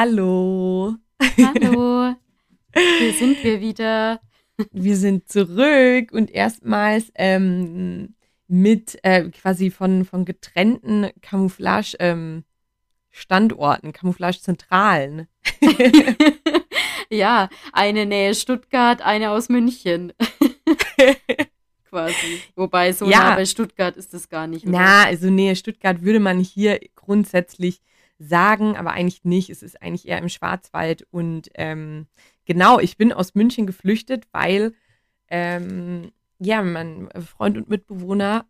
Hallo. Hallo. Hier sind wir wieder. Wir sind zurück und erstmals ähm, mit äh, quasi von, von getrennten Camouflage-Standorten, ähm, Camouflage-Zentralen. ja, eine Nähe Stuttgart, eine aus München. Quasi. Wobei so ja. nah bei Stuttgart ist das gar nicht. Oder? Na, also Nähe Stuttgart würde man hier grundsätzlich sagen, aber eigentlich nicht. Es ist eigentlich eher im Schwarzwald. Und ähm, genau, ich bin aus München geflüchtet, weil ähm, ja, mein Freund und Mitbewohner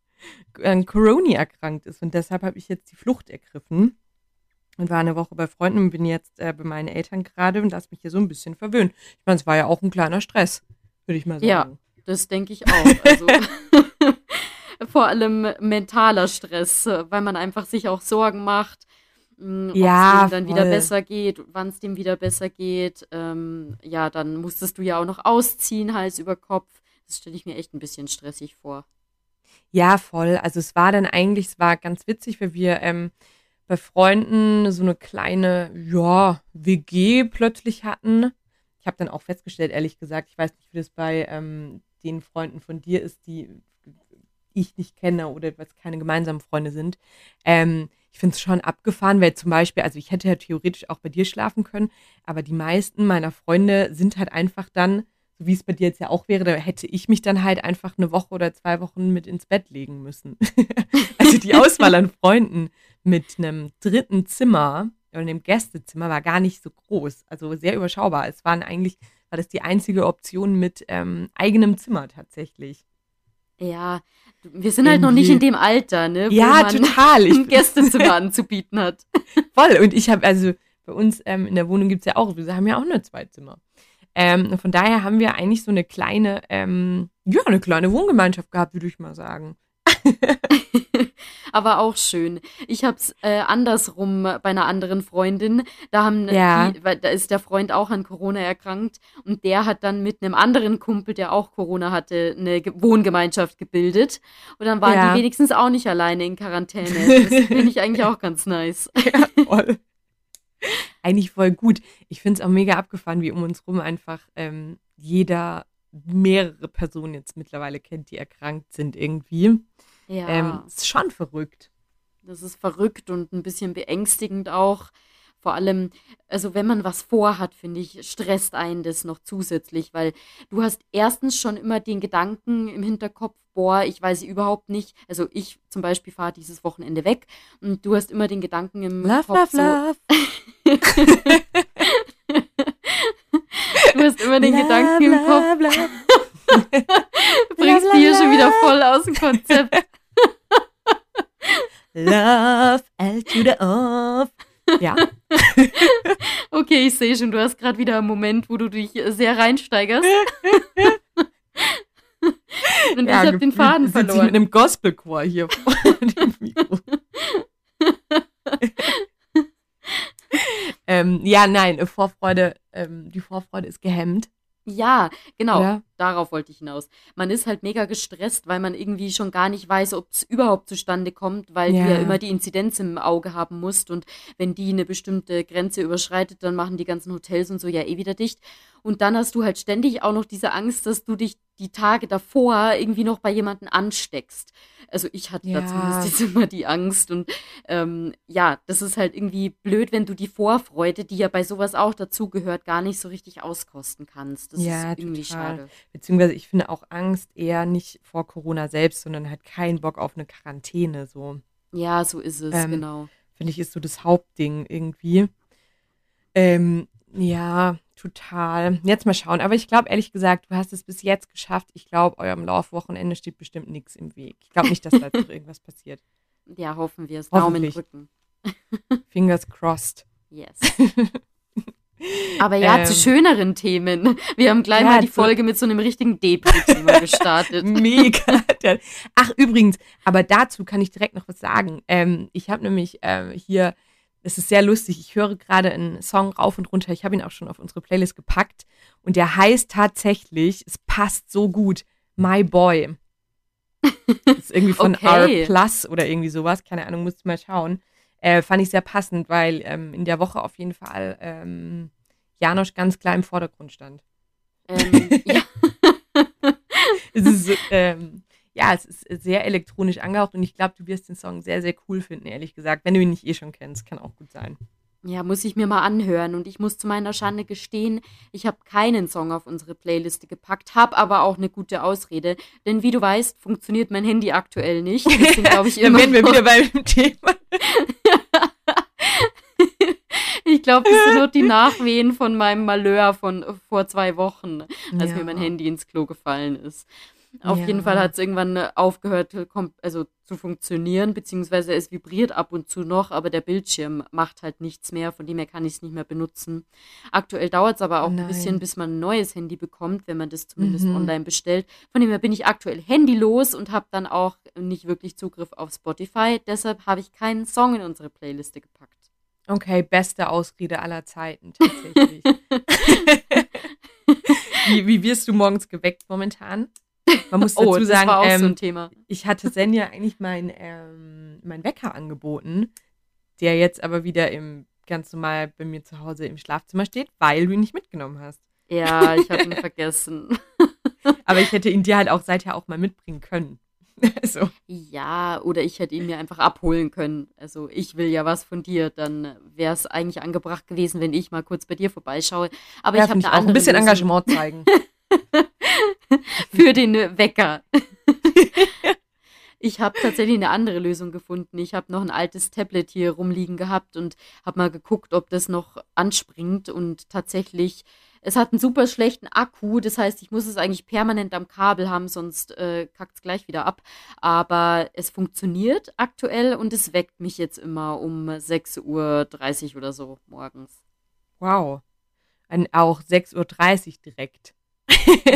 an Corona erkrankt ist. Und deshalb habe ich jetzt die Flucht ergriffen und war eine Woche bei Freunden und bin jetzt äh, bei meinen Eltern gerade und lasse mich hier so ein bisschen verwöhnen. Ich meine, es war ja auch ein kleiner Stress, würde ich mal sagen. Ja, das denke ich auch. Also vor allem mentaler Stress, weil man einfach sich auch Sorgen macht, mh, ja, es dem dann voll. wieder besser geht, wann es dem wieder besser geht. Ähm, ja, dann musstest du ja auch noch ausziehen, Hals über Kopf. Das stelle ich mir echt ein bisschen stressig vor. Ja, voll. Also es war dann eigentlich, es war ganz witzig, weil wir ähm, bei Freunden so eine kleine, ja, WG plötzlich hatten. Ich habe dann auch festgestellt, ehrlich gesagt, ich weiß nicht, wie das bei ähm, den Freunden von dir ist, die ich nicht kenne oder was keine gemeinsamen Freunde sind. Ähm, ich finde es schon abgefahren, weil zum Beispiel, also ich hätte ja theoretisch auch bei dir schlafen können, aber die meisten meiner Freunde sind halt einfach dann, so wie es bei dir jetzt ja auch wäre, da hätte ich mich dann halt einfach eine Woche oder zwei Wochen mit ins Bett legen müssen. also die Auswahl an Freunden mit einem dritten Zimmer oder einem Gästezimmer war gar nicht so groß, also sehr überschaubar. Es waren eigentlich, war das die einzige Option mit ähm, eigenem Zimmer tatsächlich. Ja, wir sind halt noch nicht in dem Alter, ne? Wo ja, man total. ein Gästezimmer anzubieten hat. Voll. Und ich habe, also bei uns ähm, in der Wohnung gibt es ja auch, wir haben ja auch nur zwei Zimmer. Ähm, von daher haben wir eigentlich so eine kleine, ähm, ja, eine kleine Wohngemeinschaft gehabt, würde ich mal sagen. Aber auch schön. Ich habe es äh, andersrum bei einer anderen Freundin. Da, haben ja. die, da ist der Freund auch an Corona erkrankt und der hat dann mit einem anderen Kumpel, der auch Corona hatte, eine Wohngemeinschaft gebildet. Und dann waren ja. die wenigstens auch nicht alleine in Quarantäne. Das finde ich eigentlich auch ganz nice. Ja, voll. Eigentlich voll gut. Ich finde es auch mega abgefahren, wie um uns rum einfach ähm, jeder mehrere Personen jetzt mittlerweile kennt, die erkrankt sind irgendwie. Ja. Ähm, ist schon verrückt. Das ist verrückt und ein bisschen beängstigend auch. Vor allem, also wenn man was vorhat, finde ich, stresst einen das noch zusätzlich, weil du hast erstens schon immer den Gedanken im Hinterkopf, boah, ich weiß überhaupt nicht, also ich zum Beispiel fahre dieses Wochenende weg und du hast immer den Gedanken im love, Kopf. Love, so, love. du hast immer den love, Gedanken im Kopf. Bringst die hier schon wieder voll aus dem Konzept. Love, L to the off. Ja. okay, ich sehe schon, du hast gerade wieder einen Moment, wo du dich sehr reinsteigerst. Und ja, ich habe den Faden verloren. mit einem Gospelchor hier vor dem Mikro. ähm, ja, nein, Vorfreude, ähm, die Vorfreude ist gehemmt. Ja, genau. Ja. Darauf wollte ich hinaus. Man ist halt mega gestresst, weil man irgendwie schon gar nicht weiß, ob es überhaupt zustande kommt, weil ja. du ja immer die Inzidenz im Auge haben musst. Und wenn die eine bestimmte Grenze überschreitet, dann machen die ganzen Hotels und so ja eh wieder dicht. Und dann hast du halt ständig auch noch diese Angst, dass du dich die Tage davor irgendwie noch bei jemandem ansteckst. Also ich hatte ja. da zumindest jetzt immer die Angst. Und ähm, ja, das ist halt irgendwie blöd, wenn du die Vorfreude, die ja bei sowas auch dazugehört, gar nicht so richtig auskosten kannst. Das ja, ist irgendwie total. schade. Beziehungsweise ich finde auch Angst eher nicht vor Corona selbst, sondern halt keinen Bock auf eine Quarantäne. So. Ja, so ist es, ähm, genau. Finde ich, ist so das Hauptding irgendwie. Ähm, ja, total. Jetzt mal schauen. Aber ich glaube, ehrlich gesagt, du hast es bis jetzt geschafft. Ich glaube, eurem Laufwochenende steht bestimmt nichts im Weg. Ich glaube nicht, dass da irgendwas passiert. Ja, hoffen wir es. Daumen drücken. Fingers crossed. Yes. Aber ja, ähm, zu schöneren Themen. Wir haben gleich ja, mal die Folge mit so einem richtigen Depri-Thema gestartet. Mega. Ach, übrigens, aber dazu kann ich direkt noch was sagen. Ähm, ich habe nämlich ähm, hier es ist sehr lustig. Ich höre gerade einen Song rauf und runter. Ich habe ihn auch schon auf unsere Playlist gepackt. Und der heißt tatsächlich, es passt so gut, My Boy. Das ist irgendwie von okay. R Plus oder irgendwie sowas. Keine Ahnung, musst du mal schauen. Äh, fand ich sehr passend, weil ähm, in der Woche auf jeden Fall ähm, Janosch ganz klar im Vordergrund stand. Ähm, ja. es ist, ähm, ja, es ist sehr elektronisch angehaucht und ich glaube, du wirst den Song sehr, sehr cool finden, ehrlich gesagt. Wenn du ihn nicht eh schon kennst, kann auch gut sein. Ja, muss ich mir mal anhören. Und ich muss zu meiner Schande gestehen, ich habe keinen Song auf unsere Playliste gepackt, habe aber auch eine gute Ausrede. Denn wie du weißt, funktioniert mein Handy aktuell nicht. Deswegen ich immer. Dann werden wir wieder beim Thema. Ich glaube, das sind nur die Nachwehen von meinem Malheur von vor zwei Wochen, als ja. mir mein Handy ins Klo gefallen ist. Auf ja. jeden Fall hat es irgendwann äh, aufgehört, also zu funktionieren, beziehungsweise es vibriert ab und zu noch, aber der Bildschirm macht halt nichts mehr, von dem her kann ich es nicht mehr benutzen. Aktuell dauert es aber auch Nein. ein bisschen, bis man ein neues Handy bekommt, wenn man das zumindest mhm. online bestellt. Von dem her bin ich aktuell handylos und habe dann auch nicht wirklich Zugriff auf Spotify. Deshalb habe ich keinen Song in unsere Playliste gepackt. Okay, beste Ausrede aller Zeiten, tatsächlich. wie, wie wirst du morgens geweckt momentan? Man muss dazu oh, sagen, ähm, so ich hatte Senja eigentlich mein, ähm, mein Wecker angeboten, der jetzt aber wieder im ganz normal bei mir zu Hause im Schlafzimmer steht, weil du ihn nicht mitgenommen hast. Ja, ich habe ihn vergessen. aber ich hätte ihn dir halt auch seither auch mal mitbringen können. so. Ja, oder ich hätte ihn mir einfach abholen können. Also ich will ja was von dir, dann wäre es eigentlich angebracht gewesen, wenn ich mal kurz bei dir vorbeischaue. Aber ja, ich habe da auch ein bisschen Lösung. Engagement zeigen. für den Wecker. Ich habe tatsächlich eine andere Lösung gefunden. Ich habe noch ein altes Tablet hier rumliegen gehabt und habe mal geguckt, ob das noch anspringt. Und tatsächlich, es hat einen super schlechten Akku. Das heißt, ich muss es eigentlich permanent am Kabel haben, sonst äh, kackt es gleich wieder ab. Aber es funktioniert aktuell und es weckt mich jetzt immer um 6.30 Uhr oder so morgens. Wow. Ein, auch 6.30 Uhr direkt.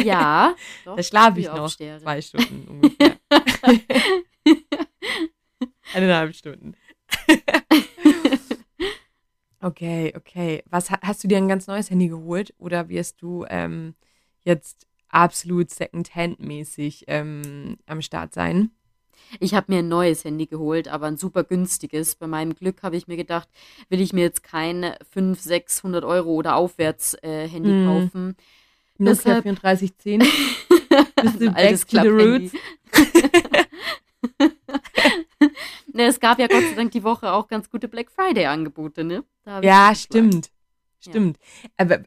Ja. Doch, da schlafe ich noch zwei Stunden ungefähr. Eineinhalb Stunden. okay, okay. Was hast du dir ein ganz neues Handy geholt oder wirst du ähm, jetzt absolut Second-Hand-mäßig ähm, am Start sein? Ich habe mir ein neues Handy geholt, aber ein super günstiges. Bei meinem Glück habe ich mir gedacht, will ich mir jetzt kein 500, 600 Euro oder aufwärts äh, Handy mm. kaufen. Nokia 3410. Bist du back to the roots? ne, es gab ja Gott sei Dank die Woche auch ganz gute Black Friday-Angebote, ne? Ja, stimmt. Stimmt. Ja. Aber,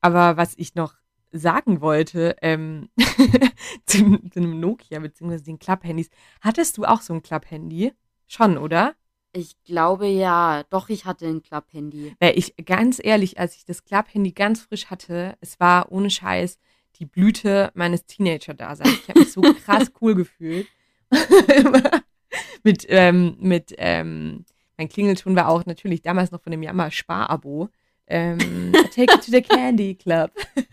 aber was ich noch sagen wollte, ähm, zu, zu, einem Nokia bzw. den Club-Handys, hattest du auch so ein Club-Handy? Schon, oder? Ich glaube ja, doch, ich hatte ein Club-Handy. Weil ich, ganz ehrlich, als ich das Club-Handy ganz frisch hatte, es war ohne Scheiß die Blüte meines Teenager-Daseins. Ich habe mich so krass cool gefühlt. mit, ähm, mit, ähm, mein Klingelton war auch natürlich damals noch von dem Jammer Spar-Abo. Ähm, take it to the Candy Club.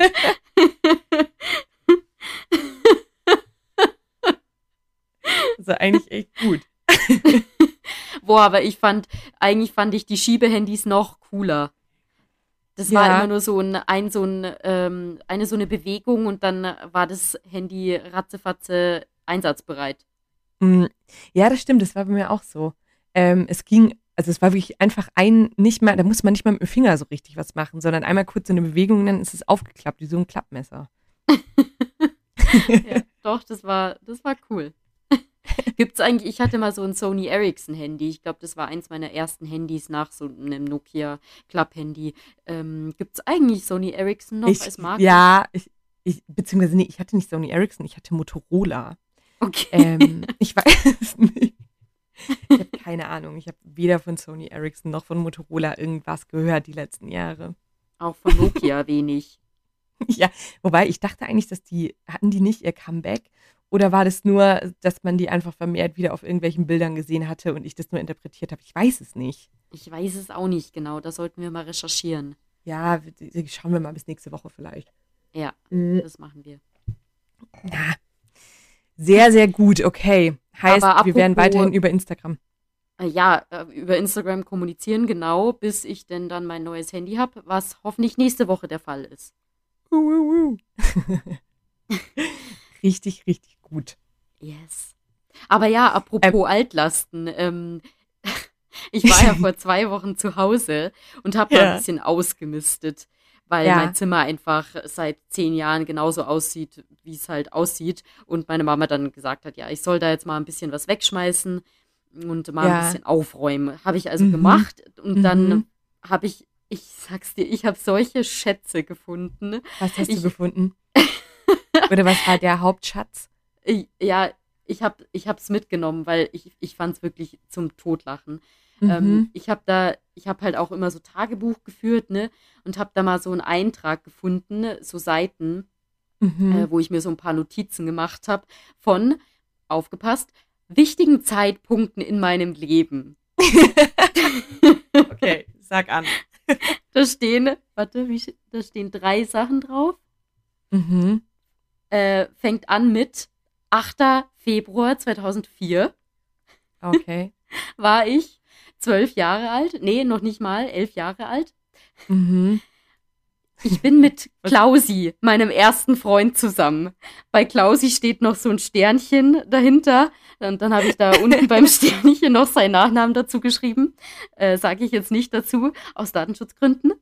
also eigentlich echt gut. Boah, aber ich fand, eigentlich fand ich die Schiebehandys noch cooler. Das ja. war immer nur so ein, ein so ein, ähm, eine so eine Bewegung und dann war das Handy ratzefatze einsatzbereit. Mm, ja, das stimmt, das war bei mir auch so. Ähm, es ging, also es war wirklich einfach ein, nicht mal, da muss man nicht mal mit dem Finger so richtig was machen, sondern einmal kurz so eine Bewegung, dann ist es aufgeklappt, wie so ein Klappmesser. ja, doch, das war, das war cool. Gibt es eigentlich, ich hatte mal so ein Sony Ericsson Handy. Ich glaube, das war eins meiner ersten Handys nach so einem Nokia Club Handy. Ähm, Gibt es eigentlich Sony Ericsson noch ich, als Marke? Ja, ich, ich, beziehungsweise nee, ich hatte nicht Sony Ericsson, ich hatte Motorola. Okay. Ähm, ich weiß nicht. Ich habe keine Ahnung. Ich habe weder von Sony Ericsson noch von Motorola irgendwas gehört die letzten Jahre. Auch von Nokia wenig. Ja, wobei ich dachte eigentlich, dass die, hatten die nicht ihr Comeback oder war das nur, dass man die einfach vermehrt wieder auf irgendwelchen Bildern gesehen hatte und ich das nur interpretiert habe? Ich weiß es nicht. Ich weiß es auch nicht genau. Da sollten wir mal recherchieren. Ja, schauen wir mal bis nächste Woche vielleicht. Ja, mhm. das machen wir. Ja. Sehr, sehr gut. Okay. Heißt, apropos, wir werden weiterhin über Instagram. Äh, ja, äh, über Instagram kommunizieren, genau, bis ich denn dann mein neues Handy habe, was hoffentlich nächste Woche der Fall ist. Richtig, richtig gut. Yes. Aber ja, apropos ähm, Altlasten, ähm, Ich war ja vor zwei Wochen zu Hause und habe ja. ein bisschen ausgemistet, weil ja. mein Zimmer einfach seit zehn Jahren genauso aussieht, wie es halt aussieht. Und meine Mama dann gesagt hat, ja, ich soll da jetzt mal ein bisschen was wegschmeißen und mal ja. ein bisschen aufräumen. Habe ich also mhm. gemacht und mhm. dann habe ich, ich sag's dir, ich habe solche Schätze gefunden. Was hast ich, du gefunden? Oder was war der Hauptschatz? Ja, ich habe ich es mitgenommen, weil ich, ich fand es wirklich zum Totlachen. Mhm. Ähm, ich habe da, ich habe halt auch immer so Tagebuch geführt, ne? Und habe da mal so einen Eintrag gefunden, so Seiten, mhm. äh, wo ich mir so ein paar Notizen gemacht habe von, aufgepasst, wichtigen Zeitpunkten in meinem Leben. okay, sag an. Da stehen, warte, wie, da stehen drei Sachen drauf. Mhm. Äh, fängt an mit 8. Februar 2004. Okay. War ich zwölf Jahre alt. Nee, noch nicht mal, elf Jahre alt. Mhm. Ich bin mit Klausi, meinem ersten Freund, zusammen. Bei Klausi steht noch so ein Sternchen dahinter. Und dann habe ich da unten beim Sternchen noch seinen Nachnamen dazu geschrieben. Äh, Sage ich jetzt nicht dazu, aus Datenschutzgründen.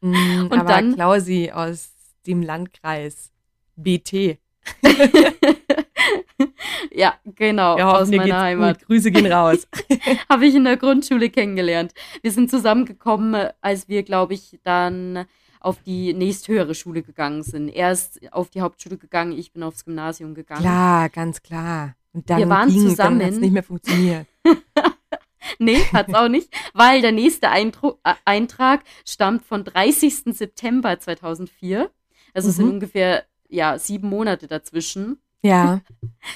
Mm, und aber dann Klausi aus dem Landkreis BT. ja, genau, ja, aus meiner Heimat. Gut. Grüße gehen raus. Habe ich in der Grundschule kennengelernt. Wir sind zusammengekommen, als wir, glaube ich, dann auf die nächsthöhere Schule gegangen sind. Er ist auf die Hauptschule gegangen, ich bin aufs Gymnasium gegangen. Klar, ganz klar. Und dann wir waren ging, zusammen. Dann nicht mehr funktioniert. nee, hat's auch nicht, weil der nächste Eintro äh, Eintrag stammt von 30. September 2004. Also mhm. es sind ungefähr ja, sieben Monate dazwischen. Ja.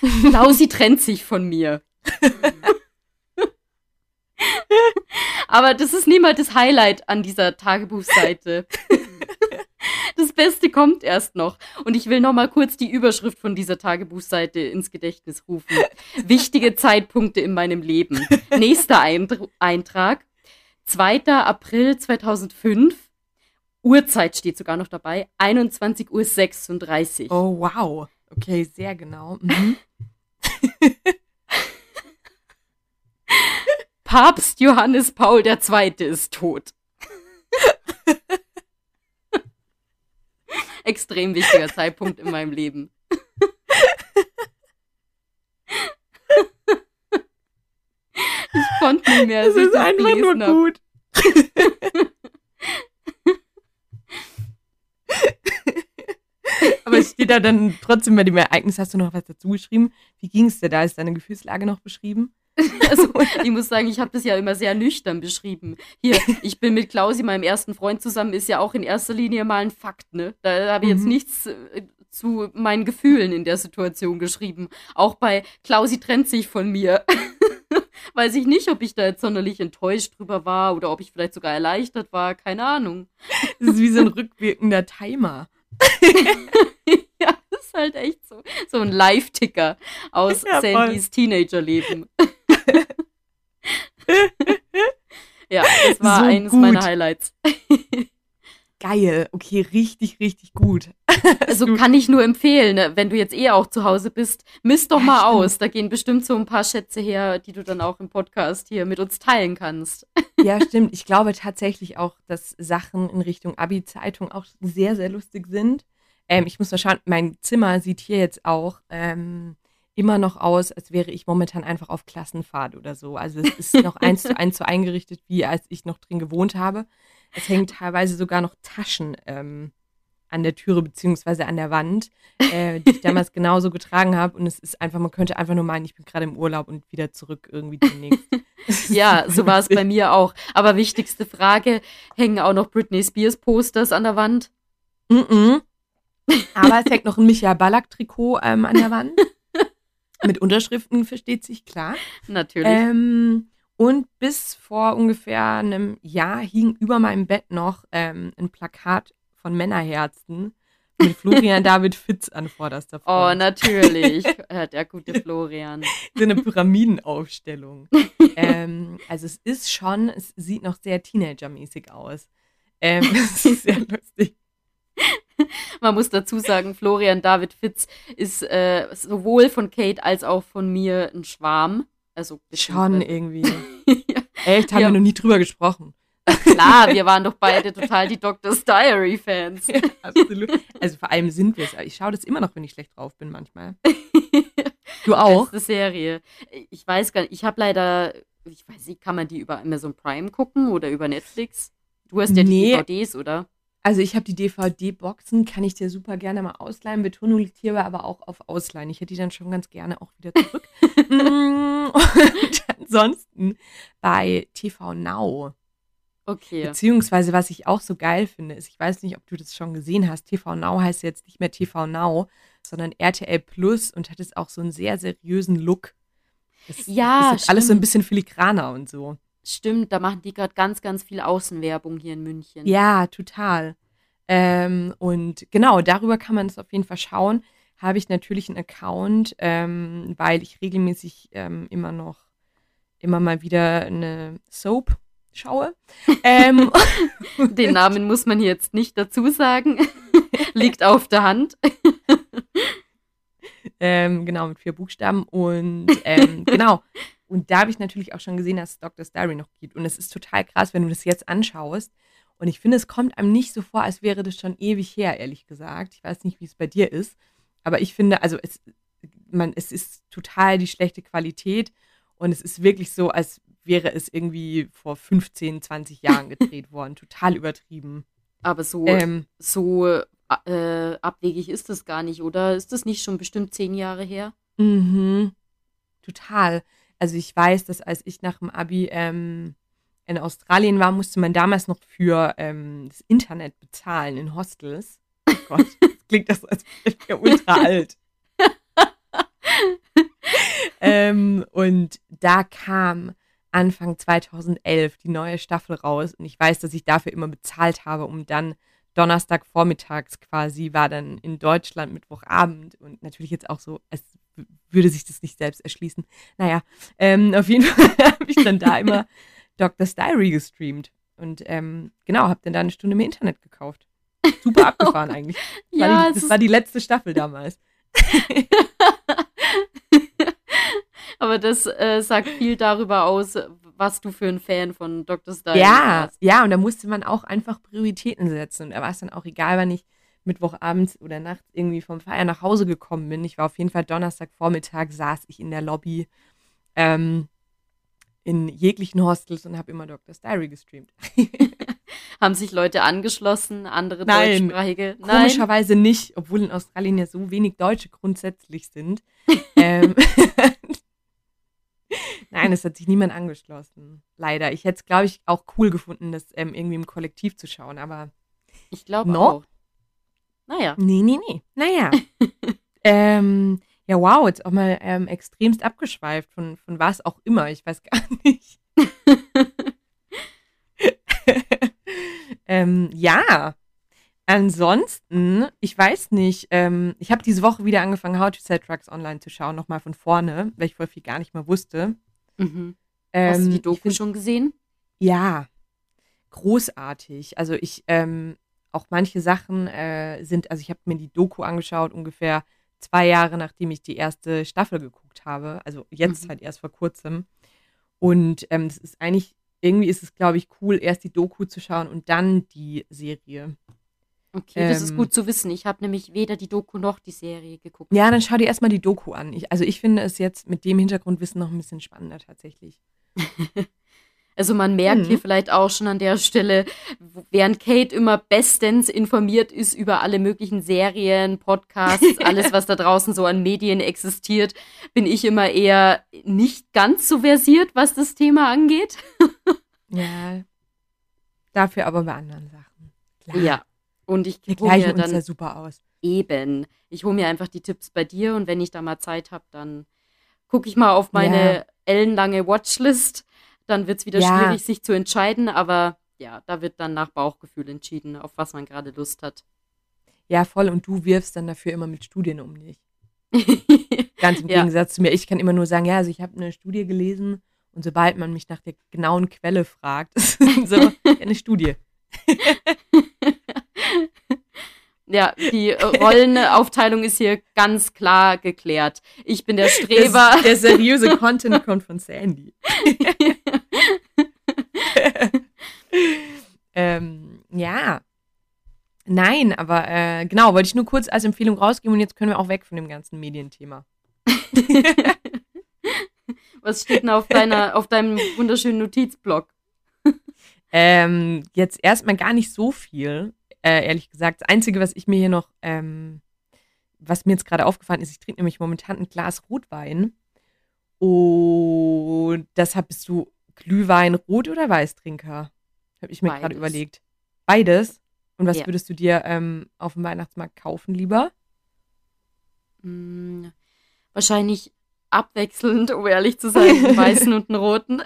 Klausi trennt sich von mir. Aber das ist niemals das Highlight an dieser Tagebuchseite. Das Beste kommt erst noch. Und ich will noch mal kurz die Überschrift von dieser Tagebuchseite ins Gedächtnis rufen. Wichtige Zeitpunkte in meinem Leben. Nächster Eintrag. 2. April 2005. Uhrzeit steht sogar noch dabei. 21.36 Uhr. Oh, wow. Okay, sehr genau. Mhm. Papst Johannes Paul II. ist tot. Extrem wichtiger Zeitpunkt in meinem Leben. Ich konnte nicht mehr. Es ist einfach nur hab. gut. Aber es steht da dann trotzdem bei dem Ereignis, hast du noch was dazu geschrieben? Wie ging es dir da? Ist deine Gefühlslage noch beschrieben? Also, ich muss sagen, ich habe das ja immer sehr nüchtern beschrieben. Hier, ich bin mit Klausi, meinem ersten Freund, zusammen, ist ja auch in erster Linie mal ein Fakt, ne? Da habe ich jetzt mhm. nichts äh, zu meinen Gefühlen in der Situation geschrieben. Auch bei Klausi trennt sich von mir. Weiß ich nicht, ob ich da jetzt sonderlich enttäuscht drüber war oder ob ich vielleicht sogar erleichtert war. Keine Ahnung. Das ist wie so ein rückwirkender Timer. ja, das ist halt echt so, so ein Live-Ticker aus ja, Sandys Teenagerleben. ja, das war so eines gut. meiner Highlights. Geil, okay, richtig, richtig gut. Also kann ich nur empfehlen, ne? wenn du jetzt eh auch zu Hause bist, misst doch ja, mal stimmt. aus. Da gehen bestimmt so ein paar Schätze her, die du dann auch im Podcast hier mit uns teilen kannst. Ja, stimmt. Ich glaube tatsächlich auch, dass Sachen in Richtung Abi-Zeitung auch sehr, sehr lustig sind. Ähm, ich muss mal schauen, mein Zimmer sieht hier jetzt auch ähm, immer noch aus, als wäre ich momentan einfach auf Klassenfahrt oder so. Also es ist noch eins zu eins so eingerichtet, wie als ich noch drin gewohnt habe. Es hängen teilweise sogar noch Taschen ähm, an der Türe beziehungsweise an der Wand, äh, die ich damals genauso getragen habe. Und es ist einfach, man könnte einfach nur meinen, ich bin gerade im Urlaub und wieder zurück irgendwie demnächst. ja, so war es bei mir auch. Aber wichtigste Frage, hängen auch noch Britney Spears Posters an der Wand? Mm, -mm. Aber es hängt noch ein Michael Ballack-Trikot ähm, an der Wand. Mit Unterschriften versteht sich klar. Natürlich. Ähm, und bis vor ungefähr einem Jahr hing über meinem Bett noch ähm, ein Plakat von Männerherzen mit Florian David Fitz an vorderster Front. Oh, natürlich. Der gute Florian. So eine Pyramidenaufstellung. ähm, also es ist schon, es sieht noch sehr Teenager-mäßig aus. Ähm, das ist sehr lustig. Man muss dazu sagen, Florian David Fitz ist äh, sowohl von Kate als auch von mir ein Schwarm. Also schon irgendwie. ja. Echt, haben ja. wir noch nie drüber gesprochen. Klar, wir waren doch beide total die Doctor's Diary-Fans. Ja, absolut. Also vor allem sind wir es. Ich schaue das immer noch, wenn ich schlecht drauf bin manchmal. Du auch? Beste Serie. Ich weiß gar nicht, ich habe leider, ich weiß nicht, kann man die über Amazon Prime gucken oder über Netflix? Du hast ja nee. die DVDs, oder? Also ich habe die DVD-Boxen, kann ich dir super gerne mal ausleihen. Betonung liegt hierbei aber auch auf Ausleihen. Ich hätte die dann schon ganz gerne auch wieder zurück. Mm, und ansonsten bei TV Now. Okay. Beziehungsweise, was ich auch so geil finde, ist, ich weiß nicht, ob du das schon gesehen hast, TV Now heißt jetzt nicht mehr TV Now, sondern RTL Plus und hat jetzt auch so einen sehr seriösen Look. Das, ja, das ist alles so ein bisschen filigraner und so. Stimmt, da machen die gerade ganz, ganz viel Außenwerbung hier in München. Ja, total. Ähm, und genau, darüber kann man es auf jeden Fall schauen. Habe ich natürlich einen Account, ähm, weil ich regelmäßig ähm, immer noch, immer mal wieder eine Soap schaue. Ähm, Den Namen muss man jetzt nicht dazu sagen. Liegt auf der Hand. ähm, genau, mit vier Buchstaben. Und ähm, genau. Und da habe ich natürlich auch schon gesehen, dass es Dr. Diary noch gibt. Und es ist total krass, wenn du das jetzt anschaust. Und ich finde, es kommt einem nicht so vor, als wäre das schon ewig her, ehrlich gesagt. Ich weiß nicht, wie es bei dir ist. Aber ich finde, also es, man, es ist total die schlechte Qualität. Und es ist wirklich so, als wäre es irgendwie vor 15, 20 Jahren gedreht worden. Total übertrieben. Aber so, ähm, so äh, abwegig ist das gar nicht, oder? Ist das nicht schon bestimmt zehn Jahre her? Mhm. Total. Also ich weiß, dass als ich nach dem Abi ähm, in Australien war, musste man damals noch für ähm, das Internet bezahlen in Hostels. Oh Gott, klingt das, als wäre ich ultra alt. ähm, und da kam Anfang 2011 die neue Staffel raus und ich weiß, dass ich dafür immer bezahlt habe, um dann Donnerstag vormittags quasi war dann in Deutschland Mittwochabend und natürlich jetzt auch so, als würde sich das nicht selbst erschließen. Naja, ähm, auf jeden Fall habe ich dann da immer Doctor's Diary gestreamt und ähm, genau, habe dann da eine Stunde im Internet gekauft. Super abgefahren eigentlich. Das, ja, war die, das war die letzte Staffel damals. Aber das äh, sagt viel darüber aus, was du für ein Fan von Dr. Style ja, hast. Ja, und da musste man auch einfach Prioritäten setzen. Und da war es dann auch egal, wann ich Mittwochabends oder nachts irgendwie vom Feier nach Hause gekommen bin. Ich war auf jeden Fall Donnerstagvormittag, saß ich in der Lobby ähm, in jeglichen Hostels und habe immer Dr. Diary gestreamt. Haben sich Leute angeschlossen, andere Nein, deutschsprachige? Nein, komischerweise nicht, obwohl in Australien ja so wenig Deutsche grundsätzlich sind. ähm, Nein, es hat sich niemand angeschlossen. Leider. Ich hätte es, glaube ich, auch cool gefunden, das ähm, irgendwie im Kollektiv zu schauen, aber. Ich glaube auch. Naja. Nee, nee, nee. Naja. ähm, ja, wow, jetzt auch mal ähm, extremst abgeschweift von, von was auch immer. Ich weiß gar nicht. ähm, ja. Ansonsten, ich weiß nicht, ähm, ich habe diese Woche wieder angefangen, How to Sell Trucks online zu schauen, nochmal von vorne, weil ich voll viel gar nicht mehr wusste. Mhm. Ähm, Hast du die Doku find, schon gesehen? Ja, großartig. Also ich, ähm, auch manche Sachen äh, sind, also ich habe mir die Doku angeschaut, ungefähr zwei Jahre nachdem ich die erste Staffel geguckt habe. Also jetzt mhm. halt erst vor kurzem. Und ähm, das ist eigentlich, irgendwie ist es, glaube ich, cool, erst die Doku zu schauen und dann die Serie. Okay, das ist ähm. gut zu wissen. Ich habe nämlich weder die Doku noch die Serie geguckt. Ja, dann schau dir erstmal die Doku an. Ich, also ich finde es jetzt mit dem Hintergrundwissen noch ein bisschen spannender tatsächlich. also man merkt mhm. hier vielleicht auch schon an der Stelle, während Kate immer bestens informiert ist über alle möglichen Serien, Podcasts, alles, was da draußen so an Medien existiert, bin ich immer eher nicht ganz so versiert, was das Thema angeht. ja, dafür aber bei anderen Sachen. Klar. Ja, und ich Wir gleichen dann ja super aus. Eben. Ich hole mir einfach die Tipps bei dir und wenn ich da mal Zeit habe, dann gucke ich mal auf meine ja. ellenlange Watchlist. Dann wird es wieder ja. schwierig, sich zu entscheiden, aber ja, da wird dann nach Bauchgefühl entschieden, auf was man gerade Lust hat. Ja, voll. Und du wirfst dann dafür immer mit Studien um dich. Ganz im ja. Gegensatz zu mir. Ich kann immer nur sagen, ja, also ich habe eine Studie gelesen und sobald man mich nach der genauen Quelle fragt, so eine Studie. Ja, die äh, Rollenaufteilung ist hier ganz klar geklärt. Ich bin der Streber. Das, der seriöse Content kommt von Sandy. ähm, ja. Nein, aber äh, genau, wollte ich nur kurz als Empfehlung rausgeben und jetzt können wir auch weg von dem ganzen Medienthema. Was steht denn auf, deiner, auf deinem wunderschönen Notizblock? Ähm, jetzt erstmal gar nicht so viel, äh, ehrlich gesagt. Das Einzige, was ich mir hier noch, ähm, was mir jetzt gerade aufgefallen ist, ich trinke nämlich momentan ein Glas Rotwein. Und deshalb bist du Glühwein, Rot- oder Weißtrinker? Habe ich mir gerade überlegt. Beides? Und was ja. würdest du dir ähm, auf dem Weihnachtsmarkt kaufen lieber? Hm, wahrscheinlich abwechselnd, um ehrlich zu sein, einen weißen und einen roten.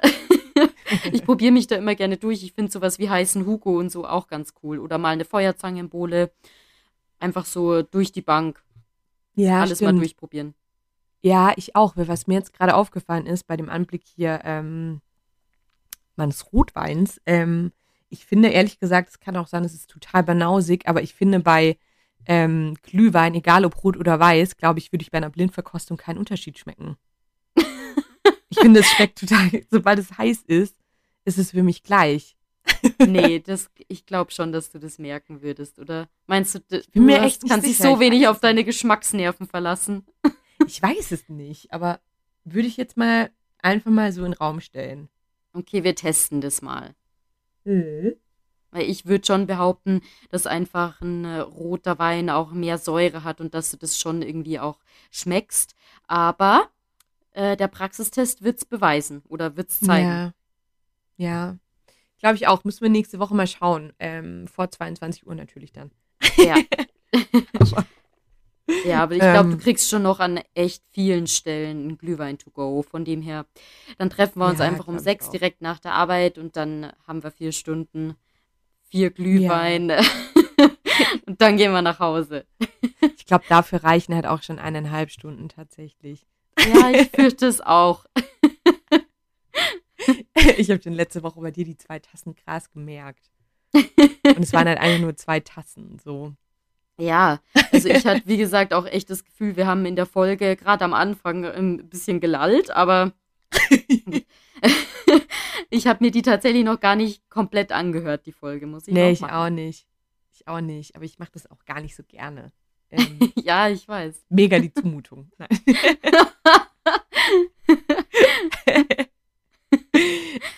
Ich probiere mich da immer gerne durch. Ich finde sowas wie heißen Hugo und so auch ganz cool. Oder mal eine Feuerzange im Bowle. Einfach so durch die Bank. Ja, Alles stimmt. mal durchprobieren. Ja, ich auch. Was mir jetzt gerade aufgefallen ist bei dem Anblick hier ähm, meines Rotweins, ähm, ich finde ehrlich gesagt, es kann auch sein, es ist total banausig, aber ich finde bei ähm, Glühwein, egal ob rot oder weiß, glaube ich, würde ich bei einer Blindverkostung keinen Unterschied schmecken. Ich finde, es schmeckt total, sobald es heiß ist, ist es für mich gleich. nee, das, ich glaube schon, dass du das merken würdest, oder? Meinst du, du Bin mir echt kannst dich so wenig auf deine Geschmacksnerven verlassen? ich weiß es nicht, aber würde ich jetzt mal einfach mal so in den Raum stellen. Okay, wir testen das mal. Mhm. Weil ich würde schon behaupten, dass einfach ein äh, roter Wein auch mehr Säure hat und dass du das schon irgendwie auch schmeckst. Aber äh, der Praxistest wird es beweisen oder wird es zeigen. Ja. Ja. Glaube ich auch. Müssen wir nächste Woche mal schauen. Ähm, vor 22 Uhr natürlich dann. Ja. ja, aber ich glaube, ähm, du kriegst schon noch an echt vielen Stellen einen Glühwein to go. Von dem her, dann treffen wir uns ja, einfach um sechs direkt nach der Arbeit und dann haben wir vier Stunden vier Glühwein. Ja. und dann gehen wir nach Hause. Ich glaube, dafür reichen halt auch schon eineinhalb Stunden tatsächlich. Ja, ich fürchte es auch. ich habe schon letzte Woche bei dir die zwei Tassen Gras gemerkt. Und es waren halt eigentlich nur zwei Tassen, so. Ja, also ich hatte, wie gesagt, auch echt das Gefühl, wir haben in der Folge gerade am Anfang ein bisschen gelallt, aber ich habe mir die tatsächlich noch gar nicht komplett angehört, die Folge, muss ich nee, auch ich auch nicht. Ich auch nicht, aber ich mache das auch gar nicht so gerne. Ähm, ja, ich weiß. Mega die Zumutung.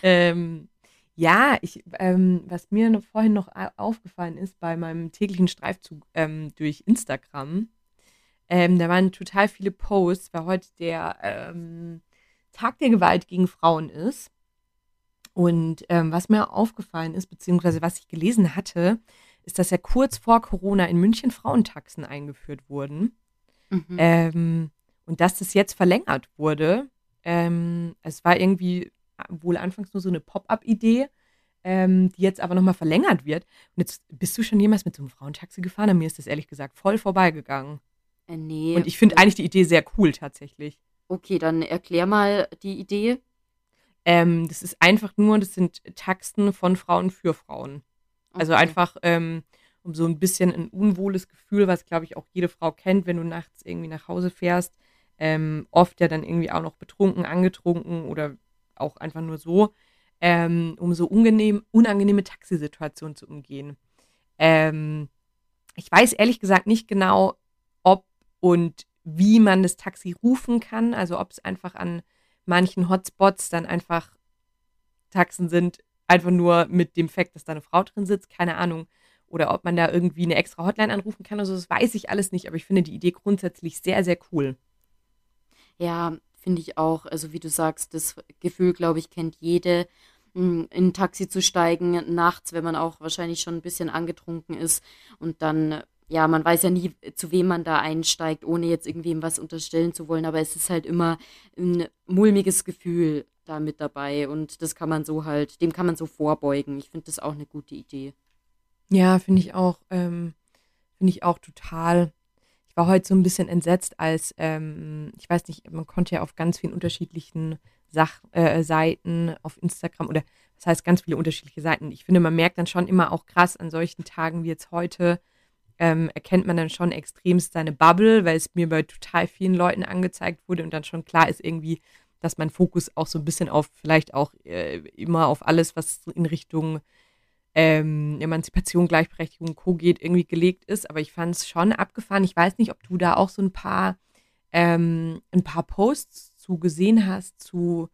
ähm, ja, ich, ähm, was mir vorhin noch aufgefallen ist bei meinem täglichen Streifzug ähm, durch Instagram, ähm, da waren total viele Posts, weil heute der ähm, Tag der Gewalt gegen Frauen ist. Und was mir aufgefallen ist, beziehungsweise was ich gelesen hatte, ist, dass ja kurz vor Corona in München Frauentaxen eingeführt wurden. Mhm. Ähm, und dass das jetzt verlängert wurde. Ähm, es war irgendwie wohl anfangs nur so eine Pop-up-Idee, ähm, die jetzt aber nochmal verlängert wird. Und jetzt bist du schon jemals mit so einem Frauentaxi gefahren? An mir ist das ehrlich gesagt voll vorbeigegangen. Äh, nee. Und ich finde eigentlich die Idee sehr cool tatsächlich. Okay, dann erklär mal die Idee. Ähm, das ist einfach nur, das sind Taxen von Frauen für Frauen. Also okay. einfach ähm, um so ein bisschen ein unwohles Gefühl, was glaube ich auch jede Frau kennt, wenn du nachts irgendwie nach Hause fährst. Ähm, oft ja dann irgendwie auch noch betrunken, angetrunken oder auch einfach nur so, ähm, um so unangenehm, unangenehme Taxisituationen zu umgehen. Ähm, ich weiß ehrlich gesagt nicht genau, ob und wie man das Taxi rufen kann. Also ob es einfach an manchen Hotspots dann einfach Taxen sind, einfach nur mit dem Fakt, dass da eine Frau drin sitzt, keine Ahnung. Oder ob man da irgendwie eine extra Hotline anrufen kann. Also das weiß ich alles nicht, aber ich finde die Idee grundsätzlich sehr, sehr cool. Ja, finde ich auch. Also wie du sagst, das Gefühl, glaube ich, kennt jede, hm, in ein Taxi zu steigen, nachts, wenn man auch wahrscheinlich schon ein bisschen angetrunken ist und dann ja, man weiß ja nie, zu wem man da einsteigt, ohne jetzt irgendwem was unterstellen zu wollen, aber es ist halt immer ein mulmiges Gefühl da mit dabei und das kann man so halt, dem kann man so vorbeugen. Ich finde das auch eine gute Idee. Ja, finde ich auch, ähm, finde ich auch total. Ich war heute so ein bisschen entsetzt, als, ähm, ich weiß nicht, man konnte ja auf ganz vielen unterschiedlichen Sach äh, Seiten auf Instagram oder das heißt ganz viele unterschiedliche Seiten. Ich finde, man merkt dann schon immer auch krass an solchen Tagen wie jetzt heute, ähm, erkennt man dann schon extremst seine Bubble, weil es mir bei total vielen Leuten angezeigt wurde und dann schon klar ist irgendwie, dass mein Fokus auch so ein bisschen auf vielleicht auch äh, immer auf alles, was in Richtung ähm, Emanzipation, Gleichberechtigung, Co. geht, irgendwie gelegt ist. Aber ich fand es schon abgefahren. Ich weiß nicht, ob du da auch so ein paar, ähm, ein paar Posts zu gesehen hast, zu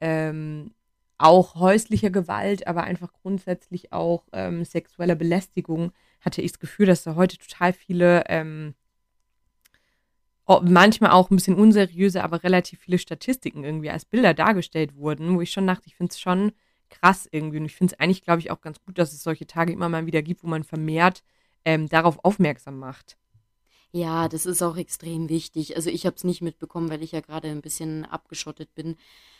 ähm, auch häuslicher Gewalt, aber einfach grundsätzlich auch ähm, sexueller Belästigung, hatte ich das Gefühl, dass da heute total viele, ähm, manchmal auch ein bisschen unseriöse, aber relativ viele Statistiken irgendwie als Bilder dargestellt wurden, wo ich schon dachte, ich finde es schon krass irgendwie. Und ich finde es eigentlich, glaube ich, auch ganz gut, dass es solche Tage immer mal wieder gibt, wo man vermehrt ähm, darauf aufmerksam macht. Ja, das ist auch extrem wichtig. Also ich habe es nicht mitbekommen, weil ich ja gerade ein bisschen abgeschottet bin.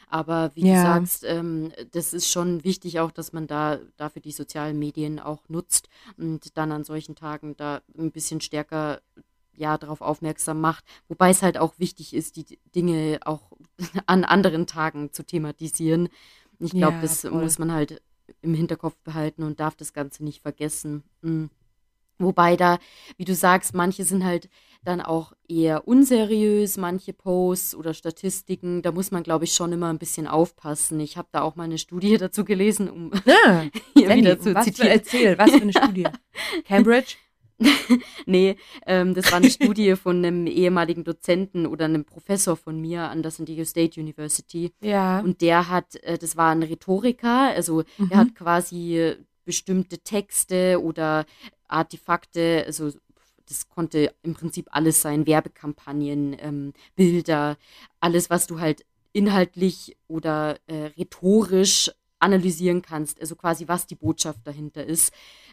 Aber wie ja. du sagst, ähm, das ist schon wichtig auch, dass man da dafür die sozialen Medien auch nutzt und dann an solchen Tagen da ein bisschen stärker ja darauf aufmerksam macht. Wobei es halt auch wichtig ist, die Dinge auch an anderen Tagen zu thematisieren. Ich glaube, ja, das voll. muss man halt im Hinterkopf behalten und darf das Ganze nicht vergessen. Mhm. Wobei da, wie du sagst, manche sind halt dann auch eher unseriös, manche Posts oder Statistiken. Da muss man, glaube ich, schon immer ein bisschen aufpassen. Ich habe da auch mal eine Studie dazu gelesen, um ja, hier Sandy, wieder zu was zitieren. Für, erzähl, was für eine Studie? Cambridge? nee, ähm, das war eine Studie von einem ehemaligen Dozenten oder einem Professor von mir an der San Diego State University. Ja. Und der hat, äh, das war ein Rhetoriker, also mhm. er hat quasi bestimmte Texte oder Artefakte, also das konnte im Prinzip alles sein, Werbekampagnen, ähm, Bilder, alles, was du halt inhaltlich oder äh, rhetorisch analysieren kannst, also quasi was die Botschaft dahinter ist.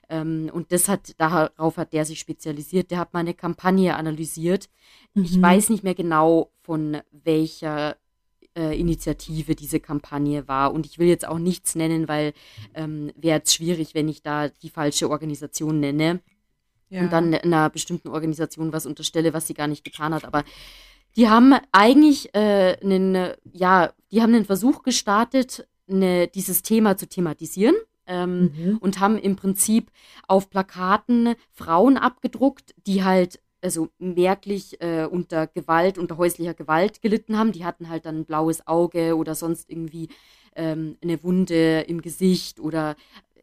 Ähm, und das hat, darauf hat der sich spezialisiert. Der hat mal eine Kampagne analysiert. Mhm. Ich weiß nicht mehr genau, von welcher äh, Initiative diese Kampagne war. Und ich will jetzt auch nichts nennen, weil ähm, wäre jetzt schwierig, wenn ich da die falsche Organisation nenne ja. und dann einer bestimmten Organisation was unterstelle, was sie gar nicht getan hat. Aber die haben eigentlich äh, einen, ja, die haben einen Versuch gestartet, eine, dieses Thema zu thematisieren. Ähm, mhm. und haben im Prinzip auf Plakaten Frauen abgedruckt, die halt also merklich äh, unter Gewalt, unter häuslicher Gewalt gelitten haben. Die hatten halt dann ein blaues Auge oder sonst irgendwie ähm, eine Wunde im Gesicht oder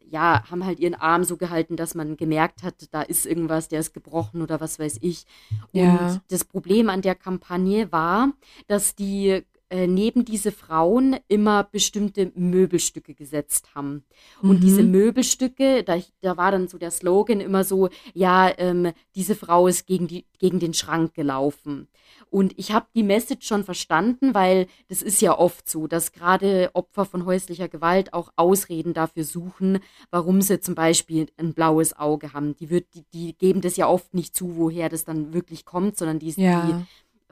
ja, haben halt ihren Arm so gehalten, dass man gemerkt hat, da ist irgendwas, der ist gebrochen oder was weiß ich. Und ja. das Problem an der Kampagne war, dass die äh, neben diese Frauen immer bestimmte Möbelstücke gesetzt haben. Und mhm. diese Möbelstücke, da, da war dann so der Slogan immer so, ja, ähm, diese Frau ist gegen, die, gegen den Schrank gelaufen. Und ich habe die Message schon verstanden, weil das ist ja oft so, dass gerade Opfer von häuslicher Gewalt auch Ausreden dafür suchen, warum sie zum Beispiel ein blaues Auge haben. Die, wird, die, die geben das ja oft nicht zu, woher das dann wirklich kommt, sondern die, ja. die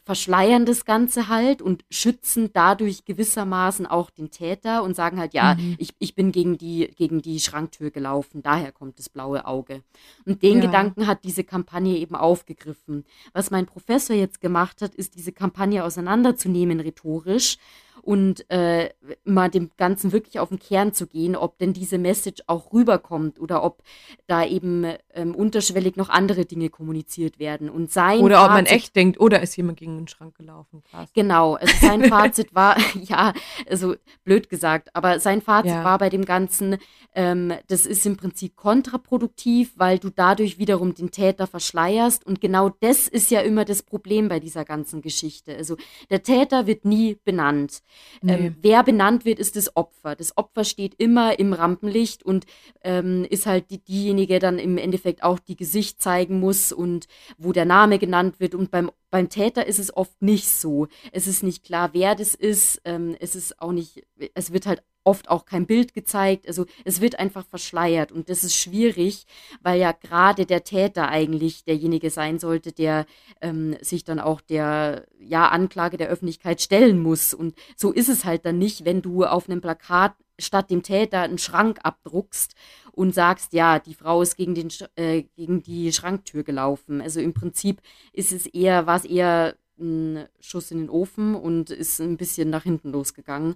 verschleiern das Ganze halt und schützen dadurch gewissermaßen auch den Täter und sagen halt, ja, mhm. ich, ich bin gegen die, gegen die Schranktür gelaufen, daher kommt das blaue Auge. Und den ja. Gedanken hat diese Kampagne eben aufgegriffen. Was mein Professor jetzt gemacht hat, ist diese Kampagne auseinanderzunehmen rhetorisch und äh, mal dem Ganzen wirklich auf den Kern zu gehen, ob denn diese Message auch rüberkommt oder ob da eben ähm, unterschwellig noch andere Dinge kommuniziert werden. Und sein oder Fazit, ob man echt denkt, oder ist jemand gegen den Schrank gelaufen. Krass. Genau, also sein Fazit war, ja, also blöd gesagt, aber sein Fazit ja. war bei dem Ganzen, ähm, das ist im Prinzip kontraproduktiv, weil du dadurch wiederum den Täter verschleierst. Und genau das ist ja immer das Problem bei dieser ganzen Geschichte. Also der Täter wird nie benannt. Nee. Ähm, wer benannt wird, ist das Opfer. Das Opfer steht immer im Rampenlicht und ähm, ist halt die, diejenige dann im Endeffekt auch die Gesicht zeigen muss und wo der Name genannt wird. Und beim, beim Täter ist es oft nicht so. Es ist nicht klar, wer das ist. Ähm, es ist auch nicht, es wird halt oft auch kein Bild gezeigt. Also es wird einfach verschleiert und das ist schwierig, weil ja gerade der Täter eigentlich derjenige sein sollte, der ähm, sich dann auch der ja, Anklage der Öffentlichkeit stellen muss. Und so ist es halt dann nicht, wenn du auf einem Plakat statt dem Täter einen Schrank abdruckst und sagst, ja, die Frau ist gegen, den, äh, gegen die Schranktür gelaufen. Also im Prinzip ist es eher, war es eher ein Schuss in den Ofen und ist ein bisschen nach hinten losgegangen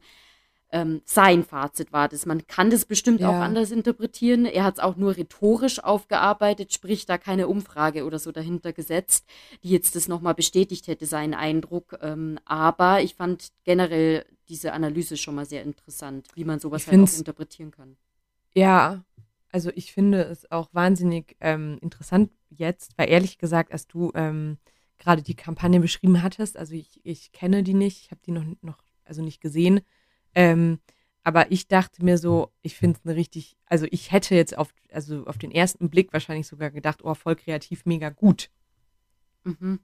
ähm, sein Fazit war das. Man kann das bestimmt ja. auch anders interpretieren. Er hat es auch nur rhetorisch aufgearbeitet, sprich da keine Umfrage oder so dahinter gesetzt, die jetzt das nochmal bestätigt hätte, seinen Eindruck. Ähm, aber ich fand generell diese Analyse schon mal sehr interessant, wie man sowas halt auch interpretieren kann. Ja, also ich finde es auch wahnsinnig ähm, interessant jetzt, weil ehrlich gesagt, als du ähm, gerade die Kampagne beschrieben hattest, also ich, ich kenne die nicht, ich habe die noch, noch, also nicht gesehen, ähm, aber ich dachte mir so, ich finde es eine richtig, also ich hätte jetzt auf, also auf den ersten Blick wahrscheinlich sogar gedacht, oh, voll kreativ, mega gut. Mhm.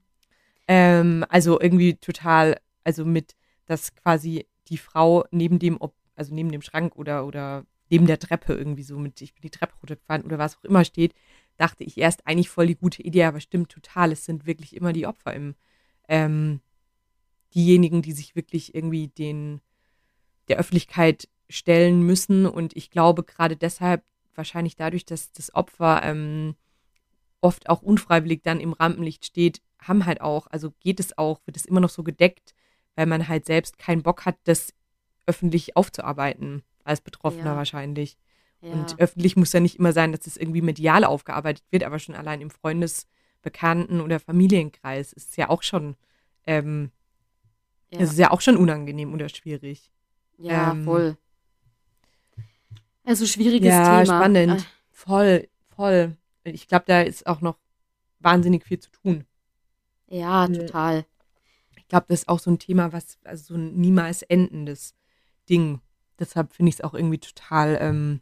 Ähm, also irgendwie total, also mit, dass quasi die Frau neben dem, also neben dem Schrank oder, oder neben der Treppe irgendwie so mit, ich bin die Treppe runtergefahren oder was auch immer steht, dachte ich erst eigentlich voll die gute Idee, aber stimmt total, es sind wirklich immer die Opfer im, ähm, diejenigen, die sich wirklich irgendwie den, der Öffentlichkeit stellen müssen und ich glaube gerade deshalb, wahrscheinlich dadurch, dass das Opfer ähm, oft auch unfreiwillig dann im Rampenlicht steht, haben halt auch, also geht es auch, wird es immer noch so gedeckt, weil man halt selbst keinen Bock hat, das öffentlich aufzuarbeiten, als Betroffener ja. wahrscheinlich. Ja. Und öffentlich muss ja nicht immer sein, dass es irgendwie medial aufgearbeitet wird, aber schon allein im Freundes-, Bekannten- oder Familienkreis ist es ja auch schon, ähm, ja. es ist ja auch schon unangenehm oder schwierig. Ja, ähm, voll. Also schwieriges ja, Thema. spannend. Ach. Voll, voll. Ich glaube, da ist auch noch wahnsinnig viel zu tun. Ja, total. Ich glaube, das ist auch so ein Thema, was, also so ein niemals endendes Ding. Deshalb finde ich es auch irgendwie total, ähm,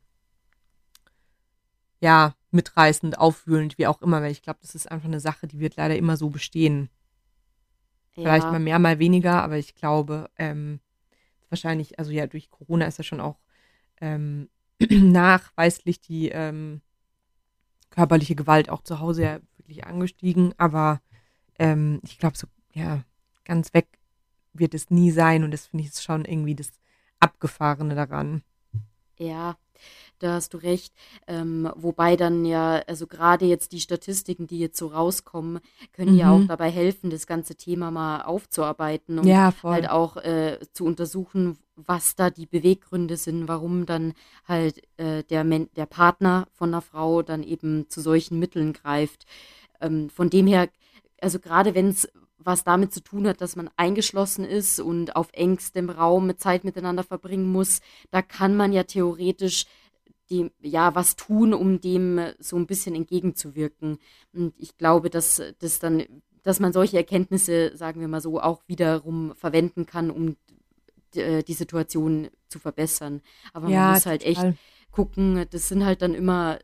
ja, mitreißend, aufwühlend, wie auch immer, weil ich glaube, das ist einfach eine Sache, die wird leider immer so bestehen. Ja. Vielleicht mal mehr, mal weniger, aber ich glaube, ähm, wahrscheinlich, also ja, durch Corona ist ja schon auch ähm, nachweislich die ähm, körperliche Gewalt auch zu Hause ja wirklich angestiegen, aber ähm, ich glaube, so, ja, ganz weg wird es nie sein und das finde ich schon irgendwie das Abgefahrene daran. Ja, da hast du recht. Ähm, wobei dann ja, also gerade jetzt die Statistiken, die jetzt so rauskommen, können mhm. ja auch mhm. dabei helfen, das ganze Thema mal aufzuarbeiten und ja, halt auch äh, zu untersuchen, was da die Beweggründe sind, warum dann halt äh, der, der Partner von einer Frau dann eben zu solchen Mitteln greift. Ähm, von dem her, also gerade wenn es was damit zu tun hat, dass man eingeschlossen ist und auf engstem Raum Zeit miteinander verbringen muss, da kann man ja theoretisch dem, ja, was tun, um dem so ein bisschen entgegenzuwirken. Und ich glaube, dass das dann, dass man solche Erkenntnisse, sagen wir mal so, auch wiederum verwenden kann, um äh, die Situation zu verbessern. Aber man ja, muss halt total. echt gucken, das sind halt dann immer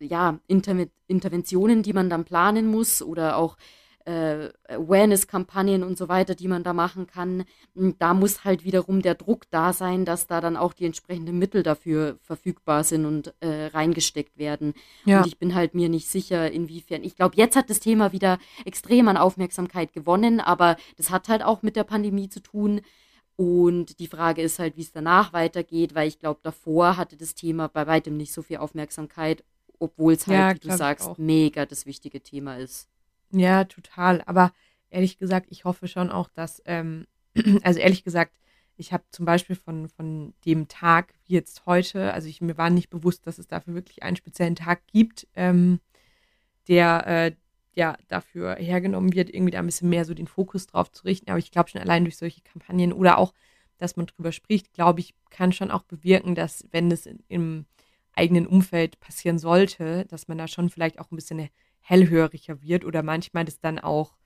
ja, Inter Interventionen, die man dann planen muss oder auch äh, Awareness-Kampagnen und so weiter, die man da machen kann. Da muss halt wiederum der Druck da sein, dass da dann auch die entsprechenden Mittel dafür verfügbar sind und äh, reingesteckt werden. Ja. Und ich bin halt mir nicht sicher, inwiefern. Ich glaube, jetzt hat das Thema wieder extrem an Aufmerksamkeit gewonnen, aber das hat halt auch mit der Pandemie zu tun. Und die Frage ist halt, wie es danach weitergeht, weil ich glaube, davor hatte das Thema bei weitem nicht so viel Aufmerksamkeit, obwohl es halt, ja, wie du sagst, mega das wichtige Thema ist. Ja, total. Aber ehrlich gesagt, ich hoffe schon auch, dass, ähm, also ehrlich gesagt, ich habe zum Beispiel von, von dem Tag wie jetzt heute, also ich, mir war nicht bewusst, dass es dafür wirklich einen speziellen Tag gibt, ähm, der äh, ja dafür hergenommen wird, irgendwie da ein bisschen mehr so den Fokus drauf zu richten. Aber ich glaube schon allein durch solche Kampagnen oder auch, dass man drüber spricht, glaube ich, kann schon auch bewirken, dass wenn es im eigenen Umfeld passieren sollte, dass man da schon vielleicht auch ein bisschen hellhöriger wird oder manchmal das dann auch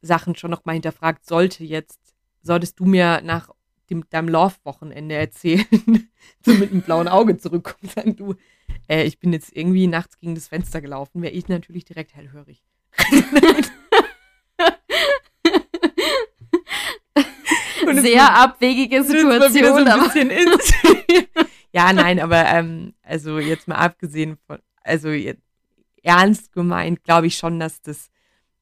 Sachen schon noch mal hinterfragt, sollte jetzt, solltest du mir nach dem, deinem Love-Wochenende erzählen, so mit einem blauen Auge zurückkommen, sagen du, äh, ich bin jetzt irgendwie nachts gegen das Fenster gelaufen, wäre ich natürlich direkt hellhörig. Sehr abwegige Situation. Aber ja, nein, aber ähm, also jetzt mal abgesehen von, also jetzt, ernst gemeint, glaube ich schon, dass das,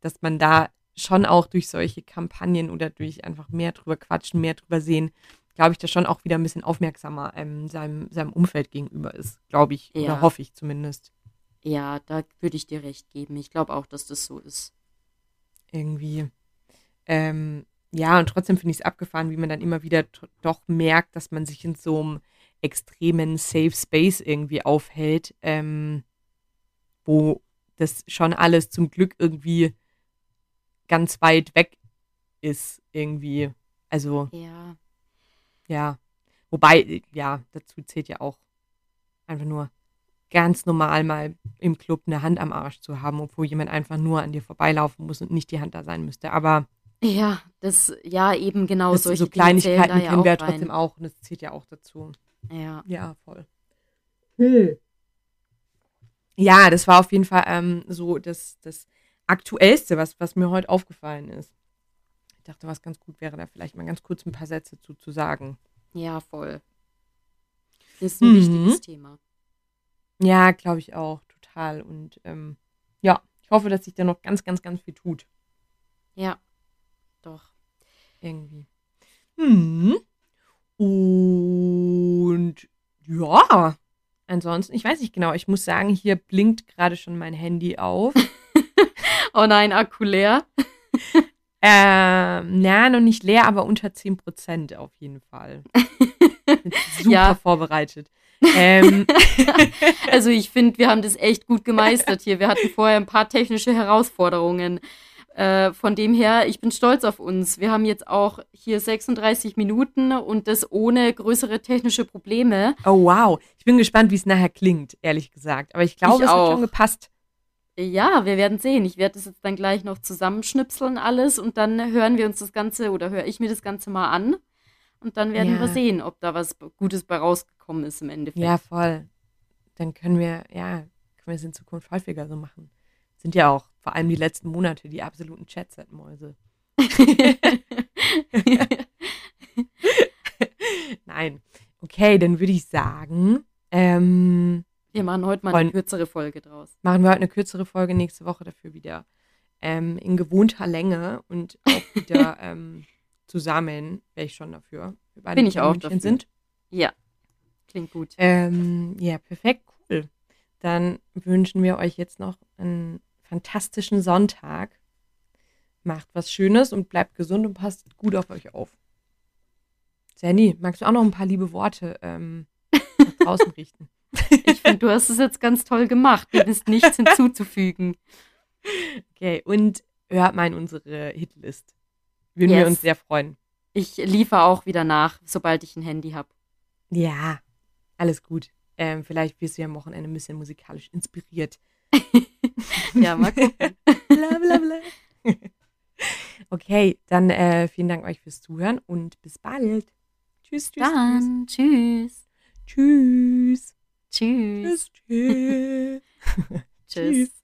dass man da schon auch durch solche Kampagnen oder durch einfach mehr drüber quatschen, mehr drüber sehen, glaube ich, da schon auch wieder ein bisschen aufmerksamer ähm, seinem, seinem Umfeld gegenüber ist, glaube ich, ja. oder hoffe ich zumindest. Ja, da würde ich dir recht geben. Ich glaube auch, dass das so ist. Irgendwie. Ähm, ja, und trotzdem finde ich es abgefahren, wie man dann immer wieder doch merkt, dass man sich in so einem extremen Safe Space irgendwie aufhält. Ähm, wo das schon alles zum Glück irgendwie ganz weit weg ist, irgendwie. Also. Ja. Ja. Wobei, ja, dazu zählt ja auch einfach nur ganz normal mal im Club eine Hand am Arsch zu haben, obwohl jemand einfach nur an dir vorbeilaufen muss und nicht die Hand da sein müsste. Aber ja, das, ja, eben genau das, solche so Kleinigkeiten ja kennen wir ja trotzdem auch und das zählt ja auch dazu. Ja. Ja, voll. Hm. Ja, das war auf jeden Fall ähm, so das, das Aktuellste, was, was mir heute aufgefallen ist. Ich dachte, was ganz gut wäre, da vielleicht mal ganz kurz ein paar Sätze zu, zu sagen. Ja, voll. Ist ein Mhm. wichtiges Thema. Ja, glaube ich auch, total. Und ähm, ja, ich hoffe, dass sich da noch ganz, ganz, ganz viel tut. Ja, doch. Irgendwie. Hm. Und ja, ansonsten, ich weiß nicht genau, ich muss sagen, hier blinkt gerade schon mein Handy auf. Oh nein, Akku leer. Ähm, na, noch nicht leer, aber unter 10% auf jeden Fall. Super Ja. vorbereitet. Ähm, Also ich finde, wir haben das echt gut gemeistert hier. Wir hatten vorher ein paar technische Herausforderungen. Äh, von dem her, ich bin stolz auf uns. Wir haben jetzt auch hier 36 Minuten und das ohne größere technische Probleme. oh wow, ich bin gespannt, wie es nachher klingt, ehrlich gesagt. Aber ich glaube, es hat auch. schon gepasst. Ja, wir werden sehen. Ich werde das jetzt dann gleich noch zusammenschnipseln alles und dann hören wir uns das Ganze oder höre ich mir das Ganze mal an. Und dann werden Ja. wir sehen, ob da was Gutes bei rausgekommen ist im Endeffekt. Ja, voll. Dann können wir, ja, können wir es in Zukunft häufiger so machen. Sind ja auch vor allem die letzten Monate die absoluten Chatset-Mäuse. Nein. Okay, dann würde ich sagen, ähm, wir machen heute mal eine kürzere Folge draus. machen wir heute eine kürzere Folge, nächste Woche dafür wieder ähm, in gewohnter Länge und auch wieder ähm, zusammen. Wäre ich schon dafür. Wir beide Bin ich auch dafür. sind. Ja, klingt gut. Ähm, ja, perfekt, cool. Dann wünschen wir euch jetzt noch einen fantastischen Sonntag. Macht was Schönes und bleibt gesund und passt gut auf euch auf. Sandy, magst du auch noch ein paar liebe Worte ähm, nach draußen richten? Ich finde, du hast es jetzt ganz toll gemacht. Mir ist nichts hinzuzufügen. Okay, und hört mal in unsere Hitlist. Würden wir Yes. uns sehr freuen. Ich liefere auch wieder nach, sobald ich ein Handy habe. Ja, alles gut. Ähm, vielleicht wirst du ja am Wochenende ein bisschen musikalisch inspiriert. Ja, mal gucken. bla bla bla. Okay, dann äh, vielen Dank euch fürs Zuhören und bis bald. Tschüss, tschüss, Dann, tschüss. tschüss. Tschüss. Tschüss, tschüss. Tschüss.